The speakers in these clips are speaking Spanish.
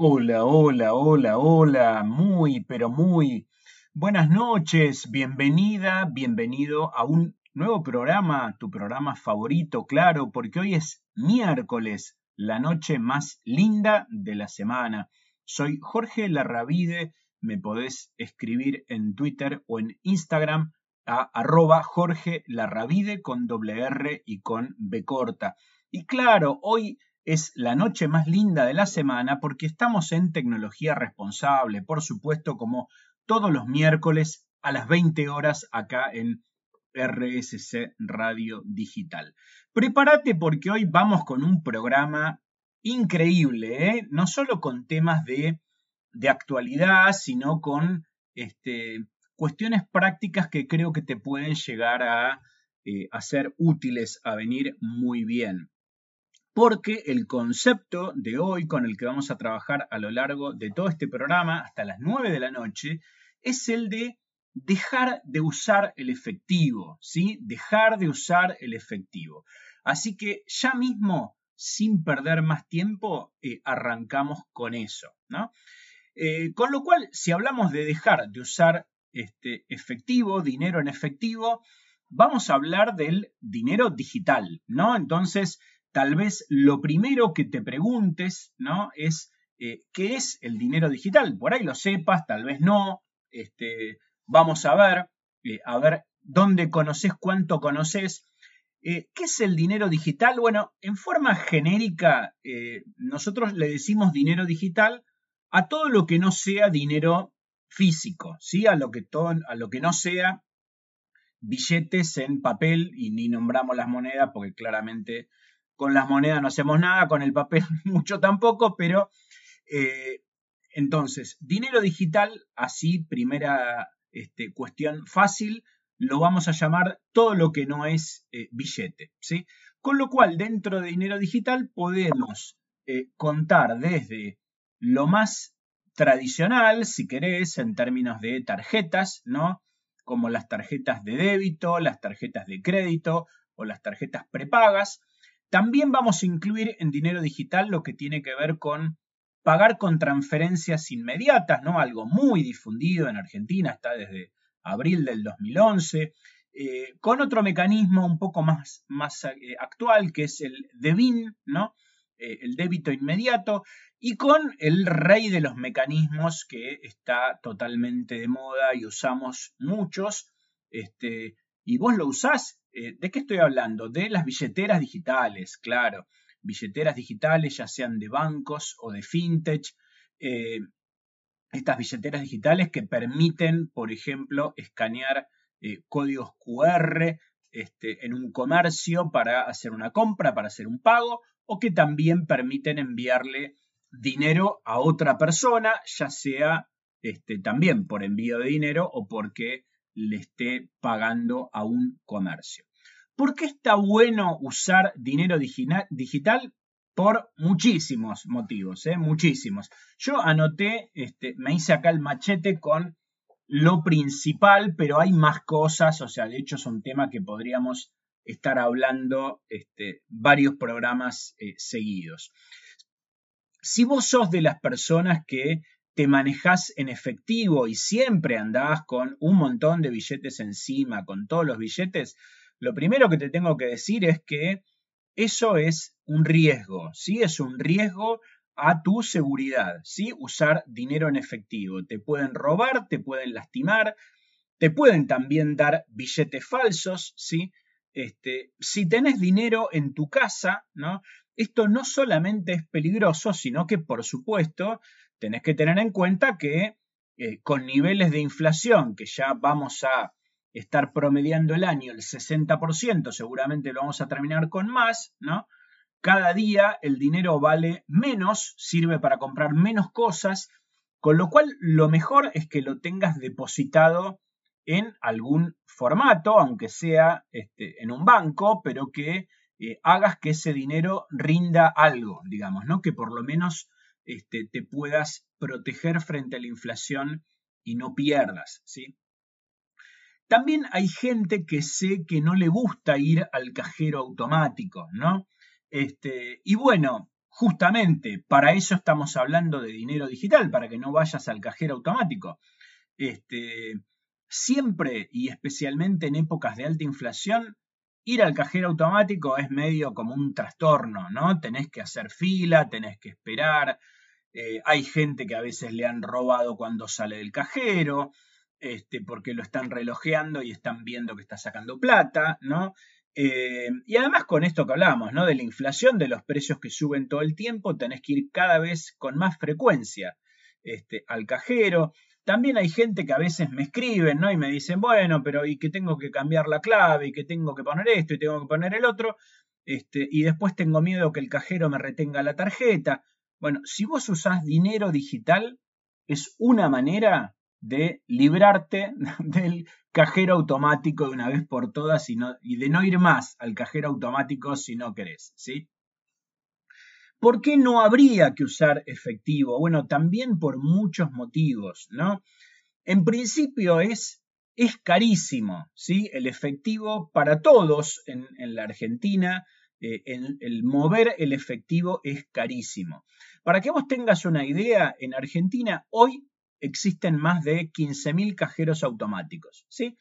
Hola, hola, hola, hola, muy, pero muy buenas noches, bienvenida, bienvenido a un nuevo programa, tu programa favorito, claro, porque hoy es miércoles, la noche más linda de la semana. Soy Jorge Larravide, me podés escribir en Twitter o en Instagram a arroba Jorge Larravide con doble R y con B corta. Y claro, hoy es la noche más linda de la semana porque estamos en tecnología responsable, por supuesto, como todos los miércoles a las 20 horas acá en RSC Radio Digital. Prepárate porque hoy vamos con un programa increíble, ¿eh? no solo con temas de, de actualidad, sino con este, cuestiones prácticas que creo que te pueden llegar a, eh, a ser útiles, a venir muy bien porque el concepto de hoy con el que vamos a trabajar a lo largo de todo este programa hasta las 9 de la noche es el de dejar de usar el efectivo, ¿sí? Dejar de usar el efectivo. Así que ya mismo, sin perder más tiempo, eh, arrancamos con eso, ¿no? Eh, con lo cual, si hablamos de dejar de usar este efectivo, dinero en efectivo, vamos a hablar del dinero digital, ¿no? Entonces, tal vez lo primero que te preguntes, ¿no? Es eh, qué es el dinero digital. Por ahí lo sepas, tal vez no. Este, vamos a ver, eh, a ver dónde conoces, cuánto conoces. Eh, ¿Qué es el dinero digital? Bueno, en forma genérica, nosotros le decimos dinero digital a todo lo que no sea dinero físico, ¿sí? A lo que, todo, a lo que no sea billetes en papel y ni nombramos las monedas porque claramente con las monedas no hacemos nada, con el papel mucho tampoco, pero eh, entonces, dinero digital, así, primera este, cuestión fácil, lo vamos a llamar todo lo que no es eh, billete, ¿sí? Con lo cual, dentro de dinero digital podemos eh, contar desde lo más tradicional, si querés, en términos de tarjetas, ¿no? Como las tarjetas de débito, las tarjetas de crédito o las tarjetas prepagas, también vamos a incluir en dinero digital lo que tiene que ver con pagar con transferencias inmediatas, ¿no? Algo muy difundido en Argentina, está desde abril del 2011, eh, con otro mecanismo un poco más, eh, actual, que es el DEBIN, ¿no? Eh, el débito inmediato, y con el rey de los mecanismos que está totalmente de moda y usamos muchos, este, y vos lo usás eh, ¿De qué estoy hablando? De las billeteras digitales, claro. Billeteras digitales, ya sean de bancos o de fintech. Eh, estas billeteras digitales que permiten, por ejemplo, escanear eh, códigos QR este, en un comercio para hacer una compra, para hacer un pago, o que también permiten enviarle dinero a otra persona, ya sea este, también por envío de dinero o porque le esté pagando a un comercio. ¿Por qué está bueno usar dinero digital? Por muchísimos motivos, ¿eh? muchísimos. Yo anoté, este, me hice acá el machete con lo principal, pero hay más cosas, o sea, de hecho es un tema que podríamos estar hablando este, varios programas eh, seguidos. Si vos sos de las personas que te manejas en efectivo y siempre andás con un montón de billetes encima, con todos los billetes, lo primero que te tengo que decir es que eso es un riesgo, ¿sí? Es un riesgo a tu seguridad, ¿sí? Usar dinero en efectivo. Te pueden robar, te pueden lastimar, te pueden también dar billetes falsos, ¿sí? Este, si tenés dinero en tu casa, ¿no? Esto no solamente es peligroso, sino que, por supuesto, tenés que tener en cuenta que eh, con niveles de inflación que ya vamos a estar promediando el año el 60%, seguramente lo vamos a terminar con más, ¿no? Cada día el dinero vale menos, sirve para comprar menos cosas, con lo cual lo mejor es que lo tengas depositado en algún formato, aunque sea este, en un banco, pero que eh, hagas que ese dinero rinda algo, digamos, ¿no? Que por lo menos este, te puedas proteger frente a la inflación y no pierdas, ¿sí? También hay gente que sé que no le gusta ir al cajero automático, ¿no? Este, y bueno, justamente para eso estamos hablando de dinero digital, para que no vayas al cajero automático. Este, siempre y especialmente en épocas de alta inflación, ir al cajero automático es medio como un trastorno, ¿no? Tenés que hacer fila, tenés que esperar. Eh, hay gente que a veces le han robado cuando sale del cajero, este, porque lo están relojeando y están viendo que está sacando plata, ¿no? Eh, y además con esto que hablamos, ¿no? De la inflación, de los precios que suben todo el tiempo, tenés que ir cada vez con más frecuencia este, al cajero. También hay gente que a veces me escriben, ¿no? Y me dicen, bueno, pero y que tengo que cambiar la clave, y que tengo que poner esto, y tengo que poner el otro, este, y después tengo miedo que el cajero me retenga la tarjeta. Bueno, si vos usás dinero digital, es una manera de librarte del cajero automático de una vez por todas y, de no ir más al cajero automático si no querés, ¿sí? ¿Por qué no habría que usar efectivo? Bueno, también por muchos motivos, ¿no? En principio es, es carísimo, ¿sí? El efectivo para todos en, la Argentina, eh, el, mover el efectivo es carísimo. Para que vos tengas una idea, en Argentina hoy existen más de 15.000 cajeros automáticos, ¿sí?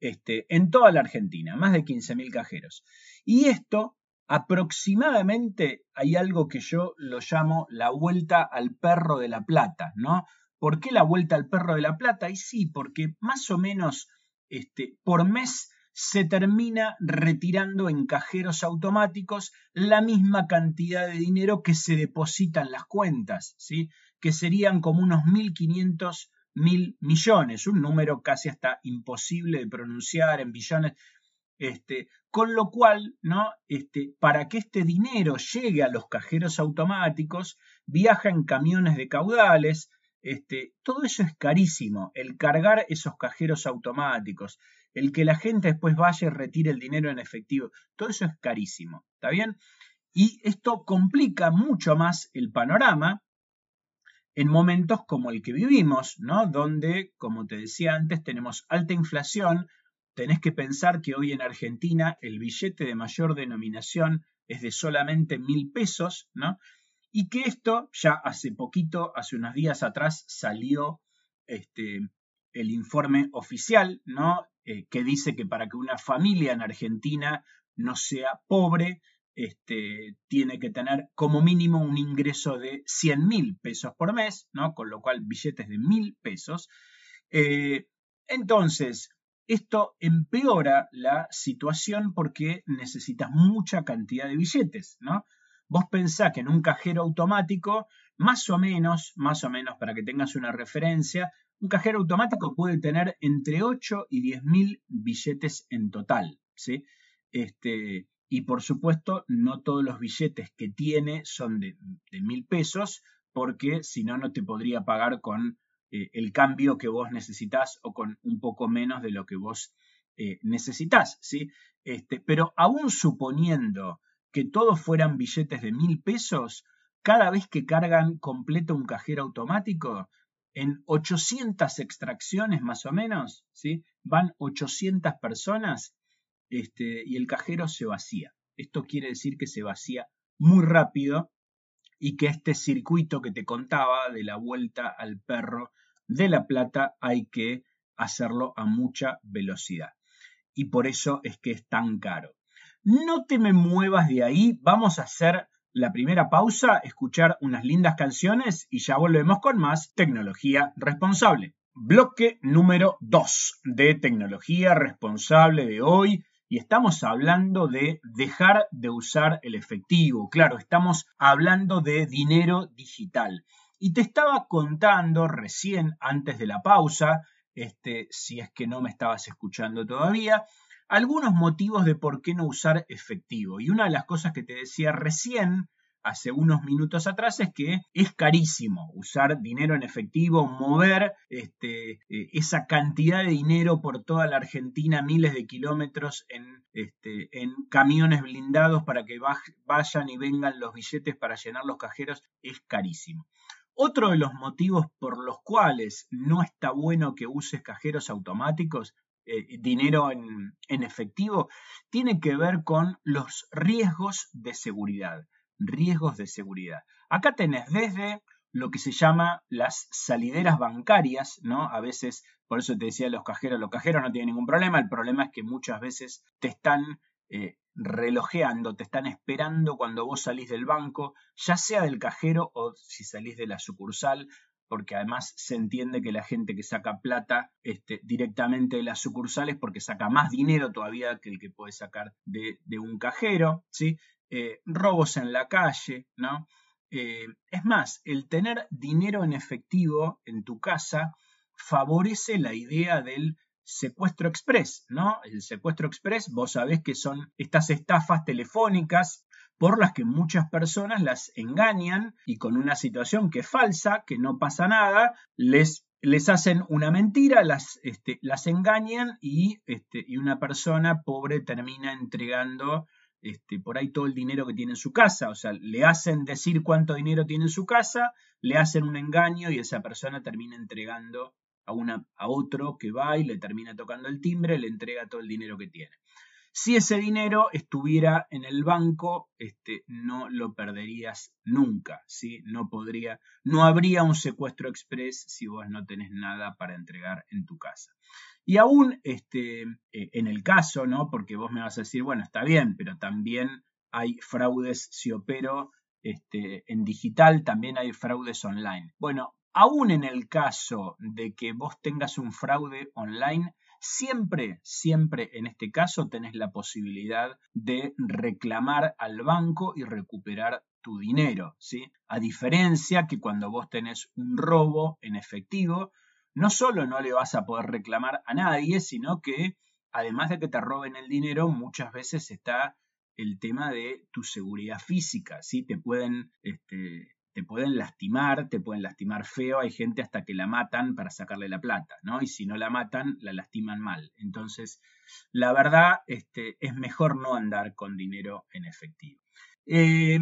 Este, en toda la Argentina, más de 15.000 cajeros. Y esto aproximadamente hay algo que yo lo llamo la vuelta al perro de la plata, ¿no? ¿Por qué la vuelta al perro de la plata? Y sí, porque más o menos este, por mes se termina retirando en cajeros automáticos la misma cantidad de dinero que se deposita en las cuentas, ¿sí? que serían como unos 1.500 mil millones, un número casi hasta imposible de pronunciar en billones, este, con lo cual, ¿no? Este, para que este dinero llegue a los cajeros automáticos, viaja en camiones de caudales, este, todo eso es carísimo, el cargar esos cajeros automáticos, el que la gente después vaya y retire el dinero en efectivo, todo eso es carísimo, ¿está bien? Y esto complica mucho más el panorama en momentos como el que vivimos, ¿no? Donde, como te decía antes, tenemos alta inflación, tenés que pensar que hoy en Argentina el billete de mayor denominación es de solamente mil pesos, ¿no? Y que esto ya hace poquito, hace unos días atrás, salió este, el informe oficial, ¿no? Eh, que dice que para que una familia en Argentina no sea pobre, este, tiene que tener como mínimo un ingreso de 100 mil pesos por mes, ¿no? Con lo cual billetes de mil pesos. Eh, entonces, esto empeora la situación porque necesitas mucha cantidad de billetes, ¿no? Vos pensás que en un cajero automático, más o menos, más o menos para que tengas una referencia, un cajero automático puede tener entre 8 y 10 mil billetes en total, ¿sí? Este, y por supuesto, no todos los billetes que tiene son de mil pesos, porque si no, no te podría pagar con eh, el cambio que vos necesitas o con un poco menos de lo que vos eh, necesitas, ¿sí? Este, pero aún suponiendo que todos fueran billetes de mil pesos, cada vez que cargan completo un cajero automático, en 800 extracciones más o menos, ¿sí? Van 800 personas este, y el cajero se vacía. Esto quiere decir que se vacía muy rápido y que este circuito que te contaba de la vuelta al perro de la plata hay que hacerlo a mucha velocidad. Y por eso es que es tan caro. No te me muevas de ahí, vamos a hacer la primera pausa, escuchar unas lindas canciones y ya volvemos con más tecnología responsable. Bloque número 2 de tecnología responsable de hoy y estamos hablando de dejar de usar el efectivo. Claro, estamos hablando de dinero digital. Y te estaba contando recién, antes de la pausa, este, si es que no me estabas escuchando todavía, algunos motivos de por qué no usar efectivo. Y una de las cosas que te decía recién hace unos minutos atrás es que es carísimo usar dinero en efectivo, mover este, eh, esa cantidad de dinero por toda la Argentina, miles de kilómetros en, este, en camiones blindados para que vayan y vengan los billetes para llenar los cajeros, es carísimo. Otro de los motivos por los cuales no está bueno que uses cajeros automáticos, eh, dinero en efectivo, tiene que ver con los riesgos de seguridad. riesgos de seguridad. Acá tenés desde lo que se llama las salideras bancarias, ¿no? A veces, por eso te decía los cajeros, los cajeros no tienen ningún problema, el problema es que muchas veces te están eh, relojeando, te están esperando cuando vos salís del banco, ya sea del cajero o si salís de la sucursal, porque además se entiende que la gente que saca plata este, directamente de las sucursales porque saca más dinero todavía que el que puede sacar de, un cajero, ¿sí? Eh, robos en la calle, ¿no? Eh, es más, el tener dinero en efectivo en tu casa favorece la idea del secuestro express, ¿no? El secuestro express, vos sabés que son estas estafas telefónicas por las que muchas personas las engañan y con una situación que es falsa, que no pasa nada, les, les hacen una mentira, las, este, las engañan y, este, y una persona pobre termina entregando este, por ahí todo el dinero que tiene en su casa, o sea, le hacen decir cuánto dinero tiene en su casa, le hacen un engaño y esa persona termina entregando a, una, a otro que va y le termina tocando el timbre, le entrega todo el dinero que tiene. Si ese dinero estuviera en el banco, este, no lo perderías nunca, ¿sí? No podría, no habría un secuestro express si vos no tenés nada para entregar en tu casa. Y aún este, eh, en el caso, ¿no? Porque vos me vas a decir, bueno, está bien, pero también hay fraudes si opero este, en digital, también hay fraudes online. Bueno, aún en el caso de que vos tengas un fraude online, Siempre, siempre en este caso tenés la posibilidad de reclamar al banco y recuperar tu dinero, ¿sí? A diferencia que cuando vos tenés un robo en efectivo, no solo no le vas a poder reclamar a nadie, sino que además de que te roben el dinero, muchas veces está el tema de tu seguridad física, ¿sí? Te pueden este, te pueden lastimar, te pueden lastimar feo, hay gente hasta que la matan para sacarle la plata, ¿no? Y si no la matan, la lastiman mal. Entonces, la verdad, este, es mejor no andar con dinero en efectivo. Eh,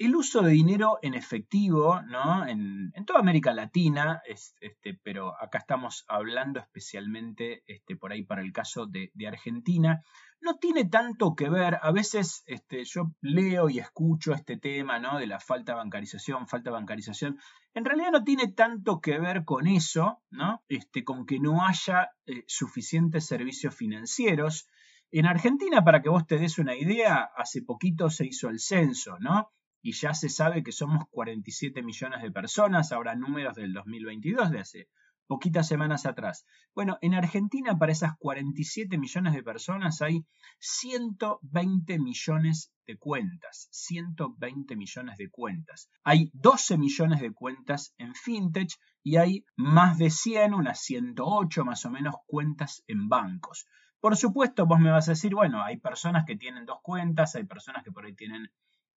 el uso de dinero en efectivo, ¿no? En, toda América Latina, este, pero acá estamos hablando especialmente este, por ahí para el caso de, Argentina, no tiene tanto que ver, a veces este, yo leo y escucho este tema, ¿no? De la falta de bancarización, falta de bancarización. En realidad no tiene tanto que ver con eso, ¿no? Este, con que no haya eh, suficientes servicios financieros. En Argentina, para que vos te des una idea, hace poquito se hizo el censo, ¿no? Y ya se sabe que somos 47 millones de personas, ahora números del 2022 de hace poquitas semanas atrás. Bueno, en Argentina para esas 47 millones de personas hay 120 millones de cuentas, 120 millones de cuentas. Hay 12 millones de cuentas en fintech y hay más de 100, unas 108 más o menos cuentas en bancos. Por supuesto, vos me vas a decir, bueno, hay personas que tienen dos cuentas, hay personas que por ahí tienen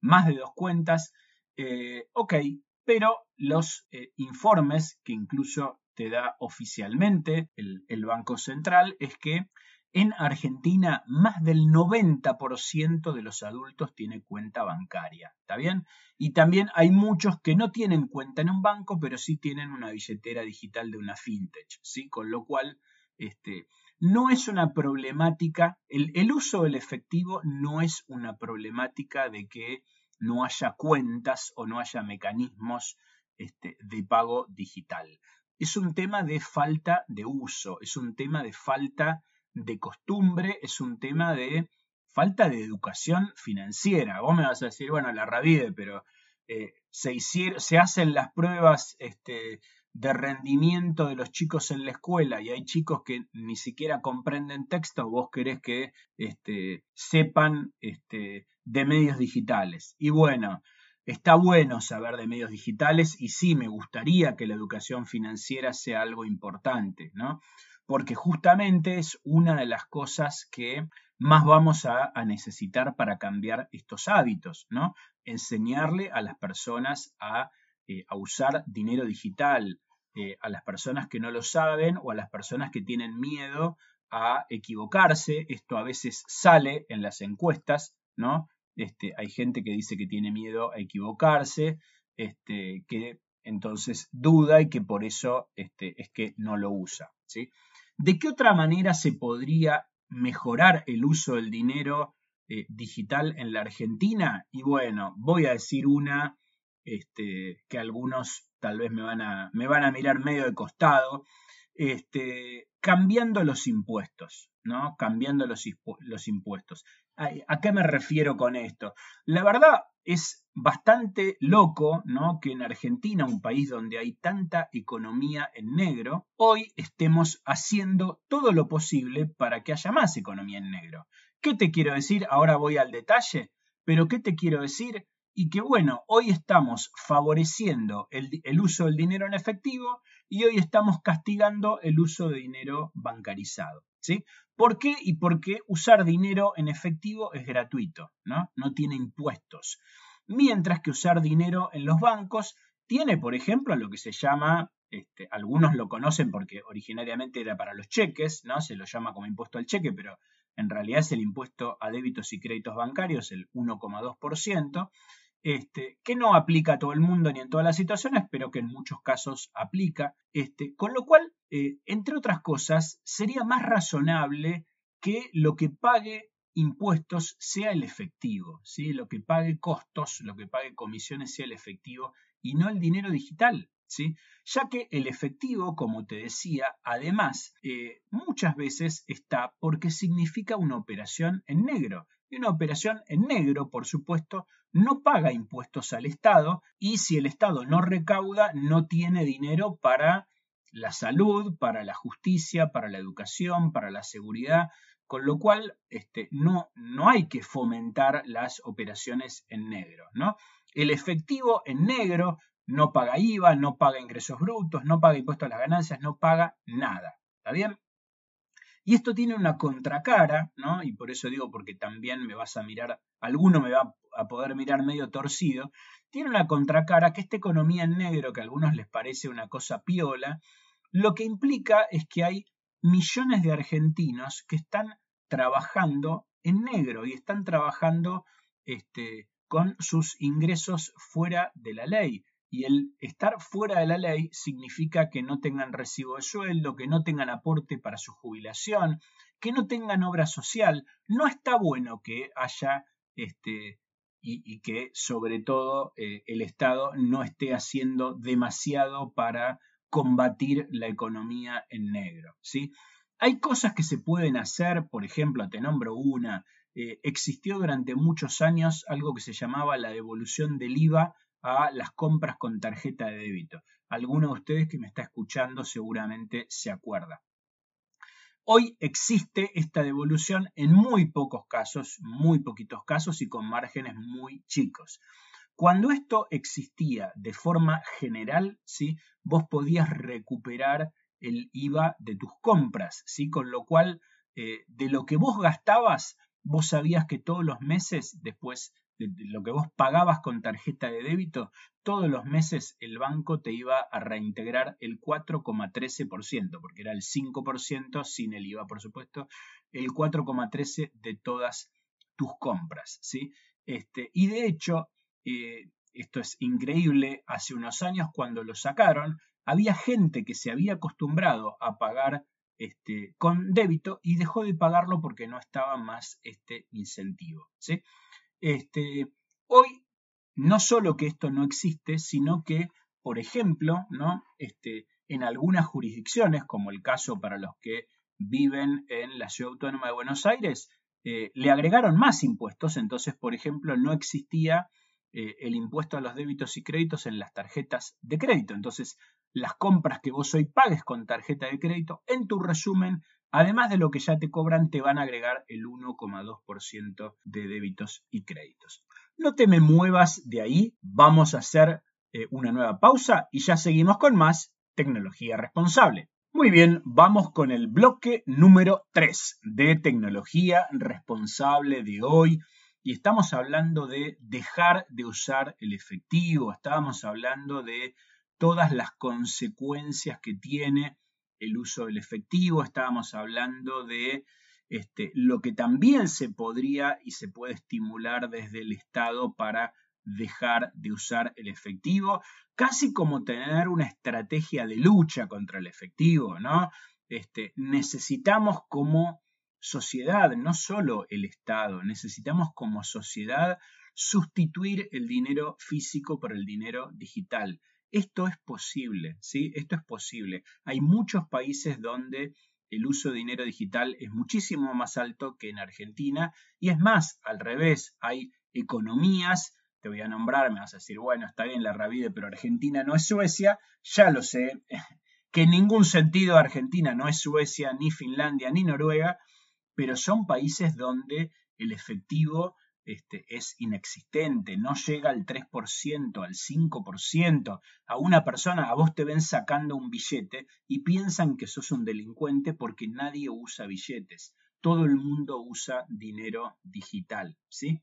más de dos cuentas. Eh, ok, pero los eh, informes que incluso te da oficialmente el, Banco Central es que en Argentina más del 90% de los adultos tiene cuenta bancaria, ¿está bien? Y también hay muchos que no tienen cuenta en un banco, pero sí tienen una billetera digital de una fintech, ¿sí? Con lo cual, este, no es una problemática, el uso del efectivo no es una problemática de que no haya cuentas o no haya mecanismos este, de pago digital. Es un tema de falta de uso, es un tema de falta de costumbre, es un tema de falta de educación financiera. Vos me vas a decir, bueno, la Ravide, pero eh, se, se, hacen las pruebas este, de rendimiento de los chicos en la escuela y hay chicos que ni siquiera comprenden texto, vos querés que este, sepan este, de medios digitales. Y bueno, está bueno saber de medios digitales y sí me gustaría que la educación financiera sea algo importante, ¿no? Porque justamente es una de las cosas que más vamos a, necesitar para cambiar estos hábitos, ¿no? Enseñarle a las personas a, eh, usar dinero digital, eh, a las personas que no lo saben o a las personas que tienen miedo a equivocarse. Esto a veces sale en las encuestas, ¿no? Este, hay gente que dice que tiene miedo a equivocarse, este, que entonces duda y que por eso este, es que no lo usa. ¿De qué otra manera se podría mejorar el uso del dinero eh, digital en la Argentina? Y bueno, voy a decir una que algunos tal vez me van a, mirar medio de costado, cambiando los impuestos, ¿no? Cambiando los impuestos. ¿A, qué me refiero con esto? La verdad es bastante loco, ¿no? Que en Argentina, un país donde hay tanta economía en negro, hoy estemos haciendo todo lo posible para que haya más economía en negro. ¿Qué te quiero decir? Ahora voy al detalle, pero ¿qué te quiero decir? y que bueno, hoy estamos favoreciendo el, uso del dinero en efectivo y hoy estamos castigando el uso de dinero bancarizado. ¿Sí? ¿Por qué? Y porque usar dinero en efectivo es gratuito, ¿no? No tiene impuestos. Mientras que usar dinero en los bancos tiene, por ejemplo, lo que se llama, este, algunos lo conocen porque originariamente era para los cheques, ¿no? Se lo llama como impuesto al cheque, pero en realidad es el impuesto a débitos y créditos bancarios, el 1,2%. Este, que no aplica a todo el mundo ni en todas las situaciones, pero que en muchos casos aplica. Este, con lo cual, eh, entre otras cosas, sería más razonable que lo que pague impuestos sea el efectivo, ¿sí? lo que pague costos, lo que pague comisiones sea el efectivo y no el dinero digital. ¿sí? Ya que el efectivo, como te decía, además, eh, muchas veces está porque significa una operación en negro. Y una operación en negro, por supuesto, no paga impuestos al Estado y si el Estado no recauda, no tiene dinero para la salud, para la justicia, para la educación, para la seguridad, con lo cual este, no, no hay que fomentar las operaciones en negro. ¿no? El efectivo en negro no paga IVA, no paga ingresos brutos, no paga impuestos a las ganancias, no paga nada. ¿Está bien? Y esto tiene una contracara, ¿no? Y por eso digo, porque también me vas a mirar, alguno me va a poder mirar medio torcido, tiene una contracara que esta economía en negro, que a algunos les parece una cosa piola, lo que implica es que hay millones de argentinos que están trabajando en negro y están trabajando este, con sus ingresos fuera de la ley. Y el estar fuera de la ley significa que no tengan recibo de sueldo, que no tengan aporte para su jubilación, que no tengan obra social. No está bueno que haya este, y, que sobre todo eh, el Estado no esté haciendo demasiado para combatir la economía en negro. ¿sí? Hay cosas que se pueden hacer, por ejemplo, te nombro una, eh, existió durante muchos años algo que se llamaba la devolución del IVA a las compras con tarjeta de débito. Alguno de ustedes que me está escuchando seguramente se acuerda. Hoy existe esta devolución en muy pocos casos, muy poquitos casos y con márgenes muy chicos. Cuando esto existía de forma general, ¿sí? vos podías recuperar el IVA de tus compras, ¿sí? con lo cual eh, de lo que vos gastabas, vos sabías que todos los meses después lo que vos pagabas con tarjeta de débito, todos los meses el banco te iba a reintegrar el 4,13%, porque era el 5% sin el IVA, por supuesto, el 4,13% de todas tus compras, ¿sí? Este, y de hecho, eh, esto es increíble, hace unos años cuando lo sacaron, había gente que se había acostumbrado a pagar este, con débito y dejó de pagarlo porque no estaba más este incentivo. ¿sí? Este, hoy, no solo que esto no existe, sino que, por ejemplo, ¿no? Este, en algunas jurisdicciones, como el caso para los que viven en la Ciudad Autónoma de Buenos Aires, eh, le agregaron más impuestos, entonces, por ejemplo, no existía eh, el impuesto a los débitos y créditos en las tarjetas de crédito. Entonces, las compras que vos hoy pagues con tarjeta de crédito, en tu resumen Además de lo que ya te cobran, te van a agregar el 1,2% de débitos y créditos. No te me muevas de ahí, vamos a hacer eh, una nueva pausa y ya seguimos con más tecnología responsable. Muy bien, vamos con el bloque número 3 de tecnología responsable de hoy. Y estamos hablando de dejar de usar el efectivo, estábamos hablando de todas las consecuencias que tiene el uso del efectivo, estábamos hablando de este, lo que también se podría y se puede estimular desde el Estado para dejar de usar el efectivo, casi como tener una estrategia de lucha contra el efectivo, ¿no? Este, necesitamos como sociedad, no solo el Estado, necesitamos como sociedad sustituir el dinero físico por el dinero digital. Esto es posible, ¿sí? Esto es posible. Hay muchos países donde el uso de dinero digital es muchísimo más alto que en Argentina y es más, al revés, hay economías, te voy a nombrar, me vas a decir, bueno, está bien la Ravide, pero Argentina no es Suecia, ya lo sé, que en ningún sentido Argentina no es Suecia, ni Finlandia, ni Noruega, pero son países donde el efectivo este, es inexistente, no llega al 3%, al 5%. A una persona, a vos te ven sacando un billete y piensan que sos un delincuente porque nadie usa billetes. Todo el mundo usa dinero digital, ¿sí?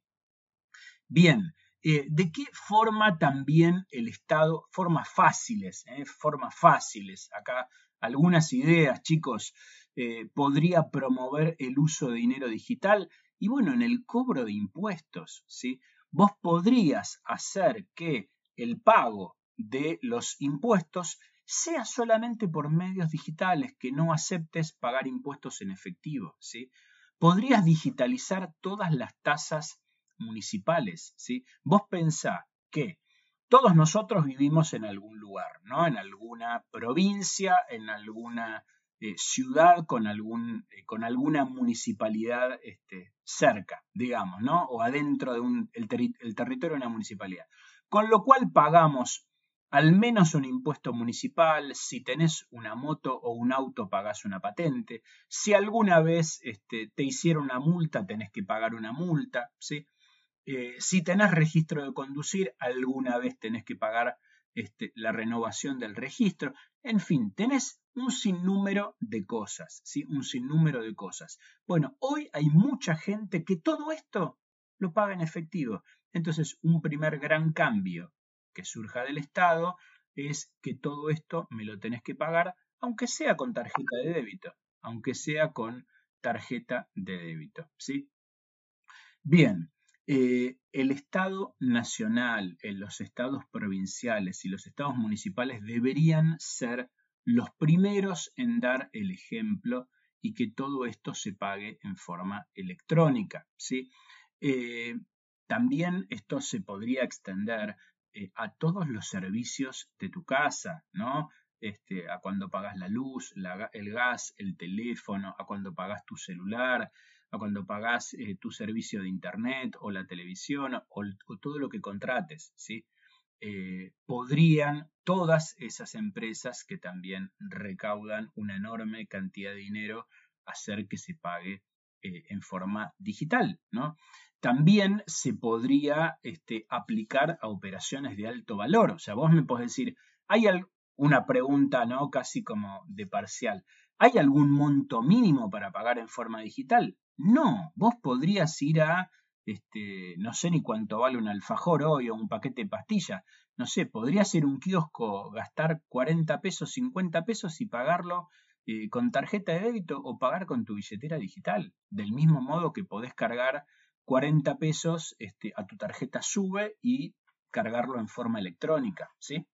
Bien, eh, ¿de qué forma también el Estado, formas fáciles, eh, formas fáciles, acá algunas ideas, chicos, eh, podría promover el uso de dinero digital? Y bueno, en el cobro de impuestos, ¿sí? Vos podrías hacer que el pago de los impuestos sea solamente por medios digitales, que no aceptes pagar impuestos en efectivo, ¿sí? Podrías digitalizar todas las tasas municipales, ¿sí? Vos pensá que todos nosotros vivimos en algún lugar, ¿no? En alguna provincia, en alguna eh, ciudad con, algún, eh, con alguna municipalidad este, cerca, digamos, ¿no? O adentro del de el territorio de una municipalidad. Con lo cual pagamos al menos un impuesto municipal, si tenés una moto o un auto pagás una patente, si alguna vez este, te hicieron una multa tenés que pagar una multa. Eh, si tenés registro de conducir, alguna vez tenés que pagar este, la renovación del registro, en fin, tenés un sinnúmero de cosas, ¿sí? Un sinnúmero de cosas. Bueno, hoy hay mucha gente que todo esto lo paga en efectivo. Entonces, un primer gran cambio que surja del Estado es que todo esto me lo tenés que pagar, aunque sea con tarjeta de débito, aunque sea con tarjeta de débito, ¿sí? Bien, eh, el Estado nacional, los estados provinciales y los estados municipales deberían ser los primeros en dar el ejemplo y que todo esto se pague en forma electrónica. ¿sí? Eh, también esto se podría extender eh, a todos los servicios de tu casa, ¿no? Este, a cuando pagas la luz, el gas, el teléfono, a cuando pagas tu celular, a cuando pagas eh, tu servicio de internet o la televisión o, todo lo que contrates, ¿sí? Eh, podrían todas esas empresas que también recaudan una enorme cantidad de dinero hacer que se pague eh, en forma digital, ¿no? También se podría este, aplicar a operaciones de alto valor. O sea, vos me podés decir, hay una pregunta, ¿no? Casi como de parcial. ¿Hay algún monto mínimo para pagar en forma digital? No, vos podrías ir a, este, no sé ni cuánto vale un alfajor hoy o un paquete de pastillas, no sé, podrías ir a un kiosco, gastar 40 pesos, 50 pesos y pagarlo eh, con tarjeta de débito o pagar con tu billetera digital, del mismo modo que podés cargar 40 pesos este, a tu tarjeta SUBE y cargarlo en forma electrónica, ¿sí?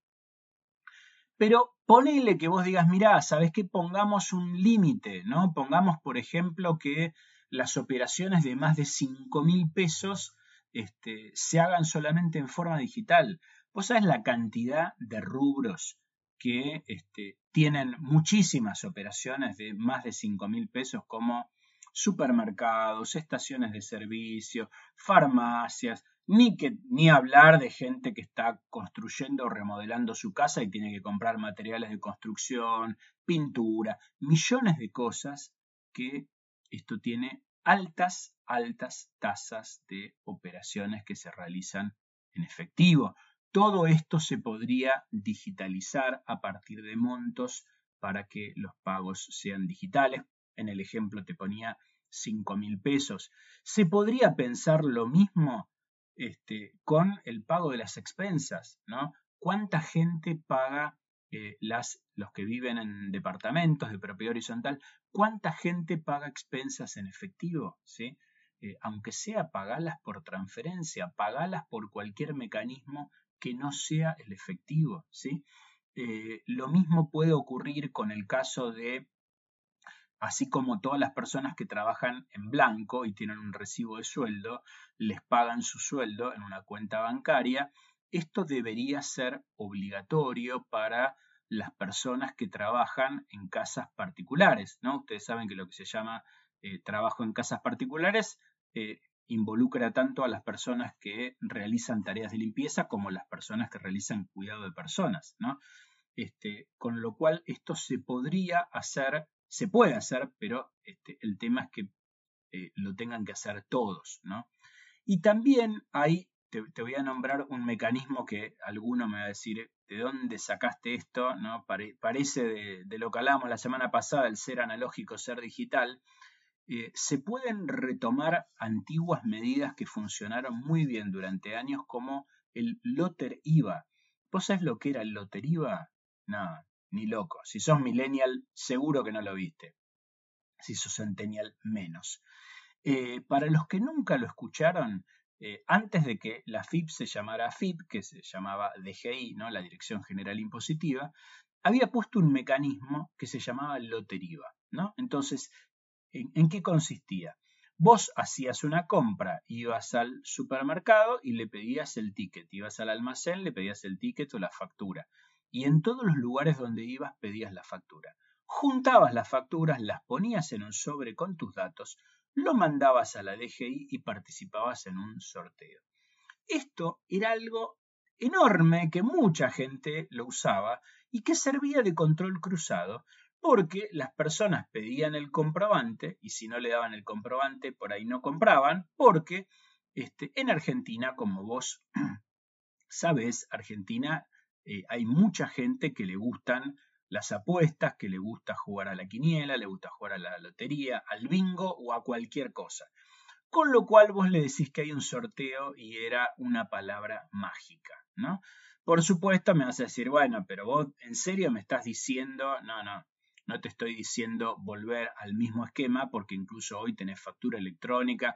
Pero ponele que vos digas, mirá, ¿sabes qué? Pongamos un límite, ¿no? Pongamos, por ejemplo, que las operaciones de más de 5 mil pesos este, se hagan solamente en forma digital. Vos sabés la cantidad de rubros que este, tienen muchísimas operaciones de más de 5 mil pesos como supermercados, estaciones de servicio, farmacias, ni, que, ni hablar de gente que está construyendo o remodelando su casa y tiene que comprar materiales de construcción, pintura, millones de cosas que esto tiene altas, altas tasas de operaciones que se realizan en efectivo. Todo esto se podría digitalizar a partir de montos para que los pagos sean digitales. En el ejemplo te ponía 5 mil pesos. Se podría pensar lo mismo este, con el pago de las expensas, ¿no? ¿Cuánta gente paga eh, las, los que viven en departamentos de propiedad horizontal, ¿cuánta gente paga expensas en efectivo? ¿sí? Eh, aunque sea pagalas por transferencia, pagalas por cualquier mecanismo que no sea el efectivo. ¿sí? Eh, lo mismo puede ocurrir con el caso de así como todas las personas que trabajan en blanco y tienen un recibo de sueldo, les pagan su sueldo en una cuenta bancaria, esto debería ser obligatorio para las personas que trabajan en casas particulares, ¿no? Ustedes saben que lo que se llama eh, trabajo en casas particulares eh, involucra tanto a las personas que realizan tareas de limpieza como las personas que realizan cuidado de personas, ¿no? Este, con lo cual esto se podría hacer, se puede hacer, pero este, el tema es que eh, lo tengan que hacer todos, ¿no? Y también hay, te, voy a nombrar un mecanismo que alguno me va a decir, ¿de dónde sacaste esto? ¿No? parece de, de, lo que hablamos la semana pasada, el ser analógico, ser digital. Eh, se pueden retomar antiguas medidas que funcionaron muy bien durante años como el loter IVA. ¿Vos sabés lo que era el loter IVA? No, ni loco. Si sos millennial, seguro que no lo viste. Si sos centennial, menos. Eh, para los que nunca lo escucharon, eh, antes de que la FIP se llamara FIP, que se llamaba DGI, la Dirección General Impositiva, había puesto un mecanismo que se llamaba loteriva. ¿no? Entonces, ¿En, qué consistía? Vos hacías una compra, ibas al supermercado y le pedías el ticket, ibas al almacén, le pedías el ticket o la factura. Y en todos los lugares donde ibas pedías la factura. Juntabas las facturas, las ponías en un sobre con tus datos, lo mandabas a la DGI y participabas en un sorteo. Esto era algo enorme que mucha gente lo usaba y que servía de control cruzado porque las personas pedían el comprobante y si no le daban el comprobante por ahí no compraban, porque este, en Argentina, como vos sabés, Argentina eh, hay mucha gente que le gustan las apuestas, que le gusta jugar a la quiniela, le gusta jugar a la lotería, al bingo o a cualquier cosa. Con lo cual vos le decís que hay un sorteo y era una palabra mágica, ¿no? Por supuesto me vas a decir, bueno, pero vos en serio me estás diciendo, no, no, no te estoy diciendo volver al mismo esquema porque incluso hoy tenés factura electrónica.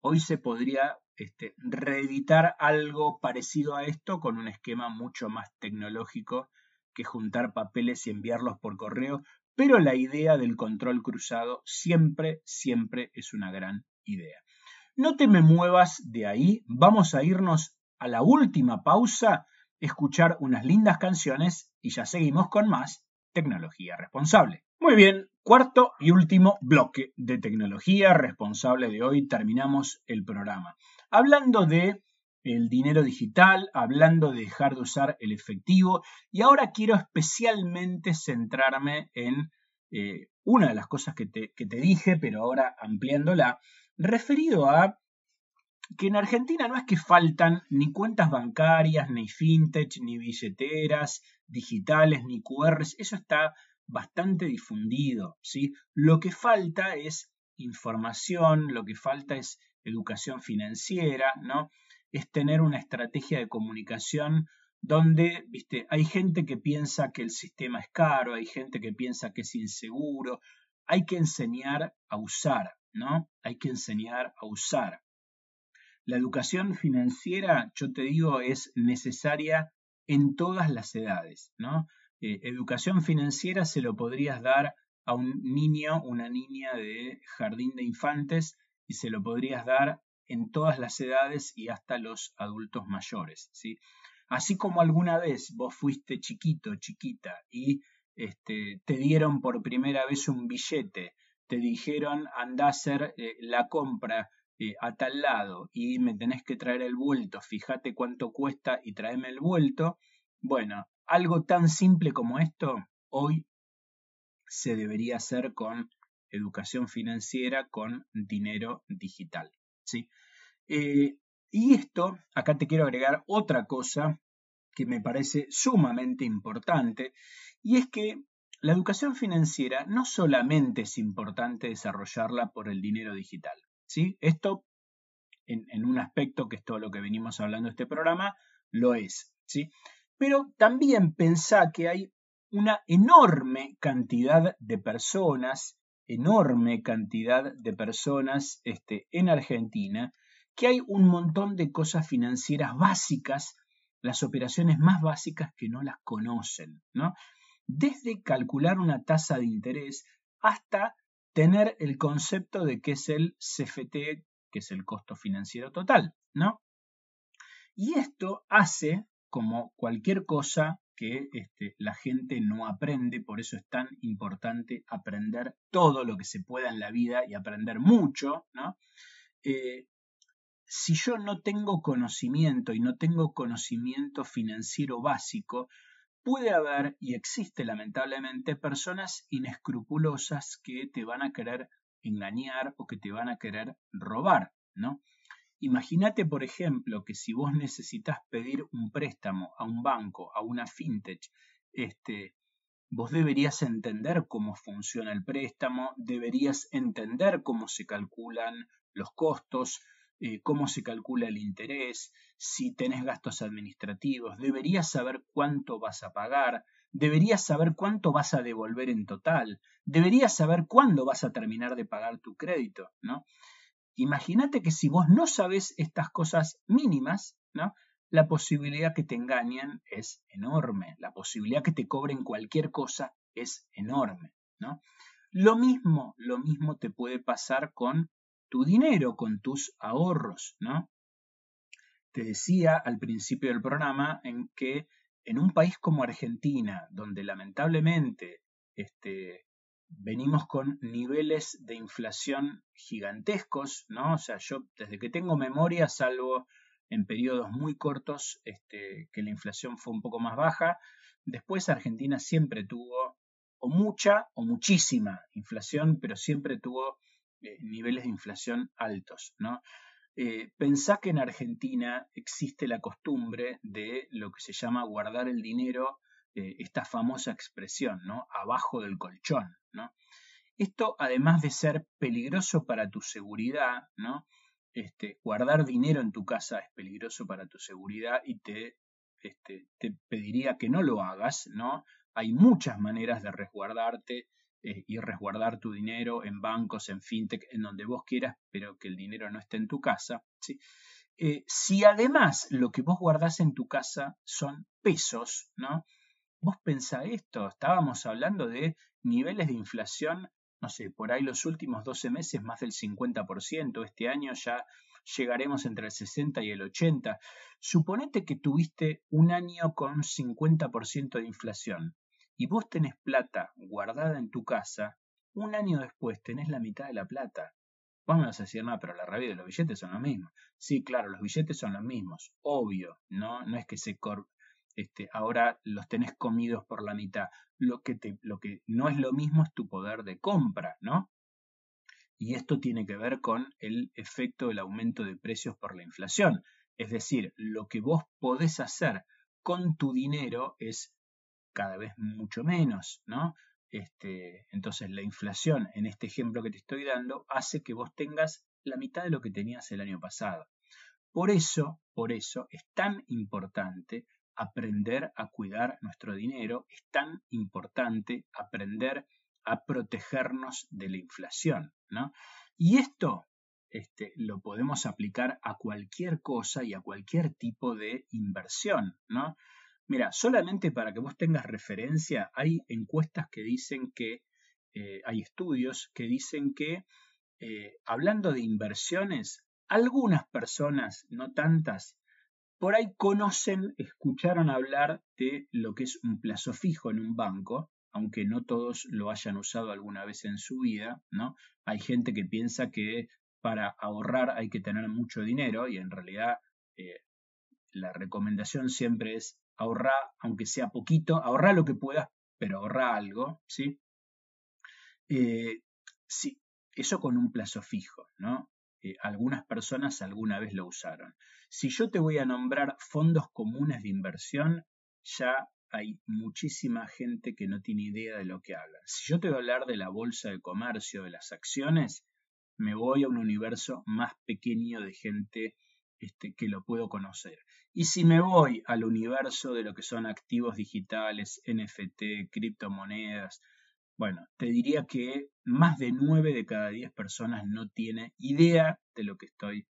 Hoy se podría este, reeditar algo parecido a esto con un esquema mucho más tecnológico que juntar papeles y enviarlos por correo, pero la idea del control cruzado siempre, siempre es una gran idea. No te me muevas de ahí, vamos a irnos a la última pausa, escuchar unas lindas canciones y ya seguimos con más tecnología responsable. Muy bien, cuarto y último bloque de tecnología responsable de hoy terminamos el programa. Hablando de el dinero digital, hablando de dejar de usar el efectivo y ahora quiero especialmente centrarme en eh, una de las cosas que te, que te dije, pero ahora ampliándola, referido a que en Argentina no es que faltan ni cuentas bancarias, ni fintech, ni billeteras digitales, ni QRs, eso está bastante difundido, ¿sí? Lo que falta es información, lo que falta es educación financiera, ¿no? Es tener una estrategia de comunicación donde, viste, hay gente que piensa que el sistema es caro, hay gente que piensa que es inseguro, hay que enseñar a usar, ¿no? Hay que enseñar a usar. La educación financiera, yo te digo, es necesaria en todas las edades, ¿no? Eh, educación financiera se lo podrías dar a un niño, una niña de jardín de infantes y se lo podrías dar en todas las edades y hasta los adultos mayores, ¿sí? Así como alguna vez vos fuiste chiquito, chiquita y este, te dieron por primera vez un billete, te dijeron anda a hacer eh, la compra eh, a tal lado y me tenés que traer el vuelto, fíjate cuánto cuesta y tráeme el vuelto. Bueno, algo tan simple como esto hoy se debería hacer con educación financiera, con dinero digital. Eh, y esto, acá te quiero agregar otra cosa que me parece sumamente importante, y es que la educación financiera no solamente es importante desarrollarla por el dinero digital. ¿sí? Esto, en, un aspecto que es todo lo que venimos hablando en este programa, lo es. ¿sí? Pero también pensá que hay una enorme cantidad de personas, enorme cantidad de personas este, en Argentina, que hay un montón de cosas financieras básicas, las operaciones más básicas que no las conocen, ¿no? Desde calcular una tasa de interés hasta tener el concepto de qué es el CFT, que es el costo financiero total, ¿no? Y esto hace, como cualquier cosa que este, la gente no aprende, por eso es tan importante aprender todo lo que se pueda en la vida y aprender mucho, ¿no? Eh, si yo no tengo conocimiento y no tengo conocimiento financiero básico, puede haber y existe lamentablemente personas inescrupulosas que te van a querer engañar o que te van a querer robar, ¿no? Imagínate, por ejemplo, que si vos necesitas pedir un préstamo a un banco, a una fintech, este, vos deberías entender cómo funciona el préstamo, deberías entender cómo se calculan los costos, eh, cómo se calcula el interés, si tenés gastos administrativos, deberías saber cuánto vas a pagar, deberías saber cuánto vas a devolver en total, deberías saber cuándo vas a terminar de pagar tu crédito, ¿no? Imagínate que si vos no sabes estas cosas mínimas, ¿no? La posibilidad que te engañen es enorme, la posibilidad que te cobren cualquier cosa es enorme, ¿no? Lo mismo, lo mismo te puede pasar con tu dinero, con tus ahorros, ¿no? Te decía al principio del programa en que en un país como Argentina, donde lamentablemente este, venimos con niveles de inflación gigantescos, ¿no? O sea, yo desde que tengo memoria, salvo en periodos muy cortos, este, que la inflación fue un poco más baja, después Argentina siempre tuvo o mucha o muchísima inflación, pero siempre tuvo eh, niveles de inflación altos, ¿no? Eh, pensá que en Argentina existe la costumbre de lo que se llama guardar el dinero eh, esta famosa expresión, ¿no? Abajo del colchón, Esto, además de ser peligroso para tu seguridad, ¿no? Este, guardar dinero en tu casa es peligroso para tu seguridad y te, este, te pediría que no lo hagas, ¿no? Hay muchas maneras de resguardarte eh, y resguardar tu dinero en bancos, en fintech, en donde vos quieras, pero que el dinero no esté en tu casa. Eh, si además lo que vos guardás en tu casa son pesos, ¿no? Vos pensá esto, estábamos hablando de niveles de inflación, no sé, por ahí los últimos 12 meses más del 50%, este año ya llegaremos entre el 60 y el 80. Suponete que tuviste un año con 50% de inflación y vos tenés plata guardada en tu casa, un año después tenés la mitad de la plata. Vos vas a decir, no, pero la rabia de los billetes son los mismos. Sí, claro, los billetes son los mismos, obvio, ¿no? No es que se este, ahora los tenés comidos por la mitad. Lo que, te, lo que no es lo mismo es tu poder de compra, ¿no? Y esto tiene que ver con el efecto del aumento de precios por la inflación. Es decir, lo que vos podés hacer con tu dinero es cada vez mucho menos, ¿no? Este, entonces la inflación en este ejemplo que te estoy dando hace que vos tengas la mitad de lo que tenías el año pasado. Por eso, por eso es tan importante aprender a cuidar nuestro dinero, es tan importante aprender a protegernos de la inflación, ¿no? Y esto este, lo podemos aplicar a cualquier cosa y a cualquier tipo de inversión, ¿no? Mira, solamente para que vos tengas referencia, hay encuestas que dicen que, eh, hay estudios que dicen que, eh, hablando de inversiones, algunas personas, no tantas, por ahí conocen, escucharon hablar de lo que es un plazo fijo en un banco, aunque no todos lo hayan usado alguna vez en su vida, ¿no? Hay gente que piensa que para ahorrar hay que tener mucho dinero y en realidad eh, la recomendación siempre es ahorrar, aunque sea poquito, ahorrar lo que puedas, pero ahorrar algo, ¿sí? Eh, sí, eso con un plazo fijo, ¿no? Eh, algunas personas alguna vez lo usaron. Si yo te voy a nombrar fondos comunes de inversión, ya hay muchísima gente que no tiene idea de lo que habla. Si yo te voy a hablar de la bolsa de comercio, de las acciones, me voy a un universo más pequeño de gente este, que lo puedo conocer. Y si me voy al universo de lo que son activos digitales, NFT, criptomonedas, bueno, te diría que más de 9 de cada 10 personas no tiene idea de lo que estoy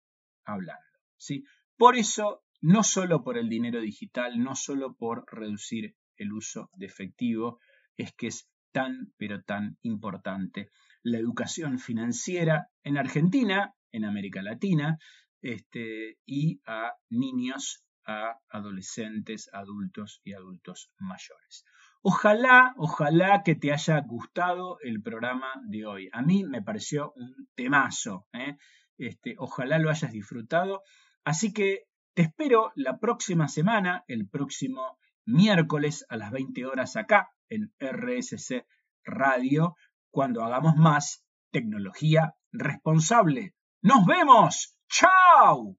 hablando. ¿sí? Por eso, no solo por el dinero digital, no solo por reducir el uso de efectivo, es que es tan, pero tan importante. La educación financiera en Argentina, en América Latina, este, y a niños, a adolescentes, adultos y adultos mayores. Ojalá, ojalá que te haya gustado el programa de hoy. A mí me pareció un temazo. ¿eh? Este, ojalá lo hayas disfrutado. Así que te espero la próxima semana, el próximo miércoles a las 20 horas acá en RSC Radio, cuando hagamos más tecnología responsable. ¡Nos vemos! ¡Chao!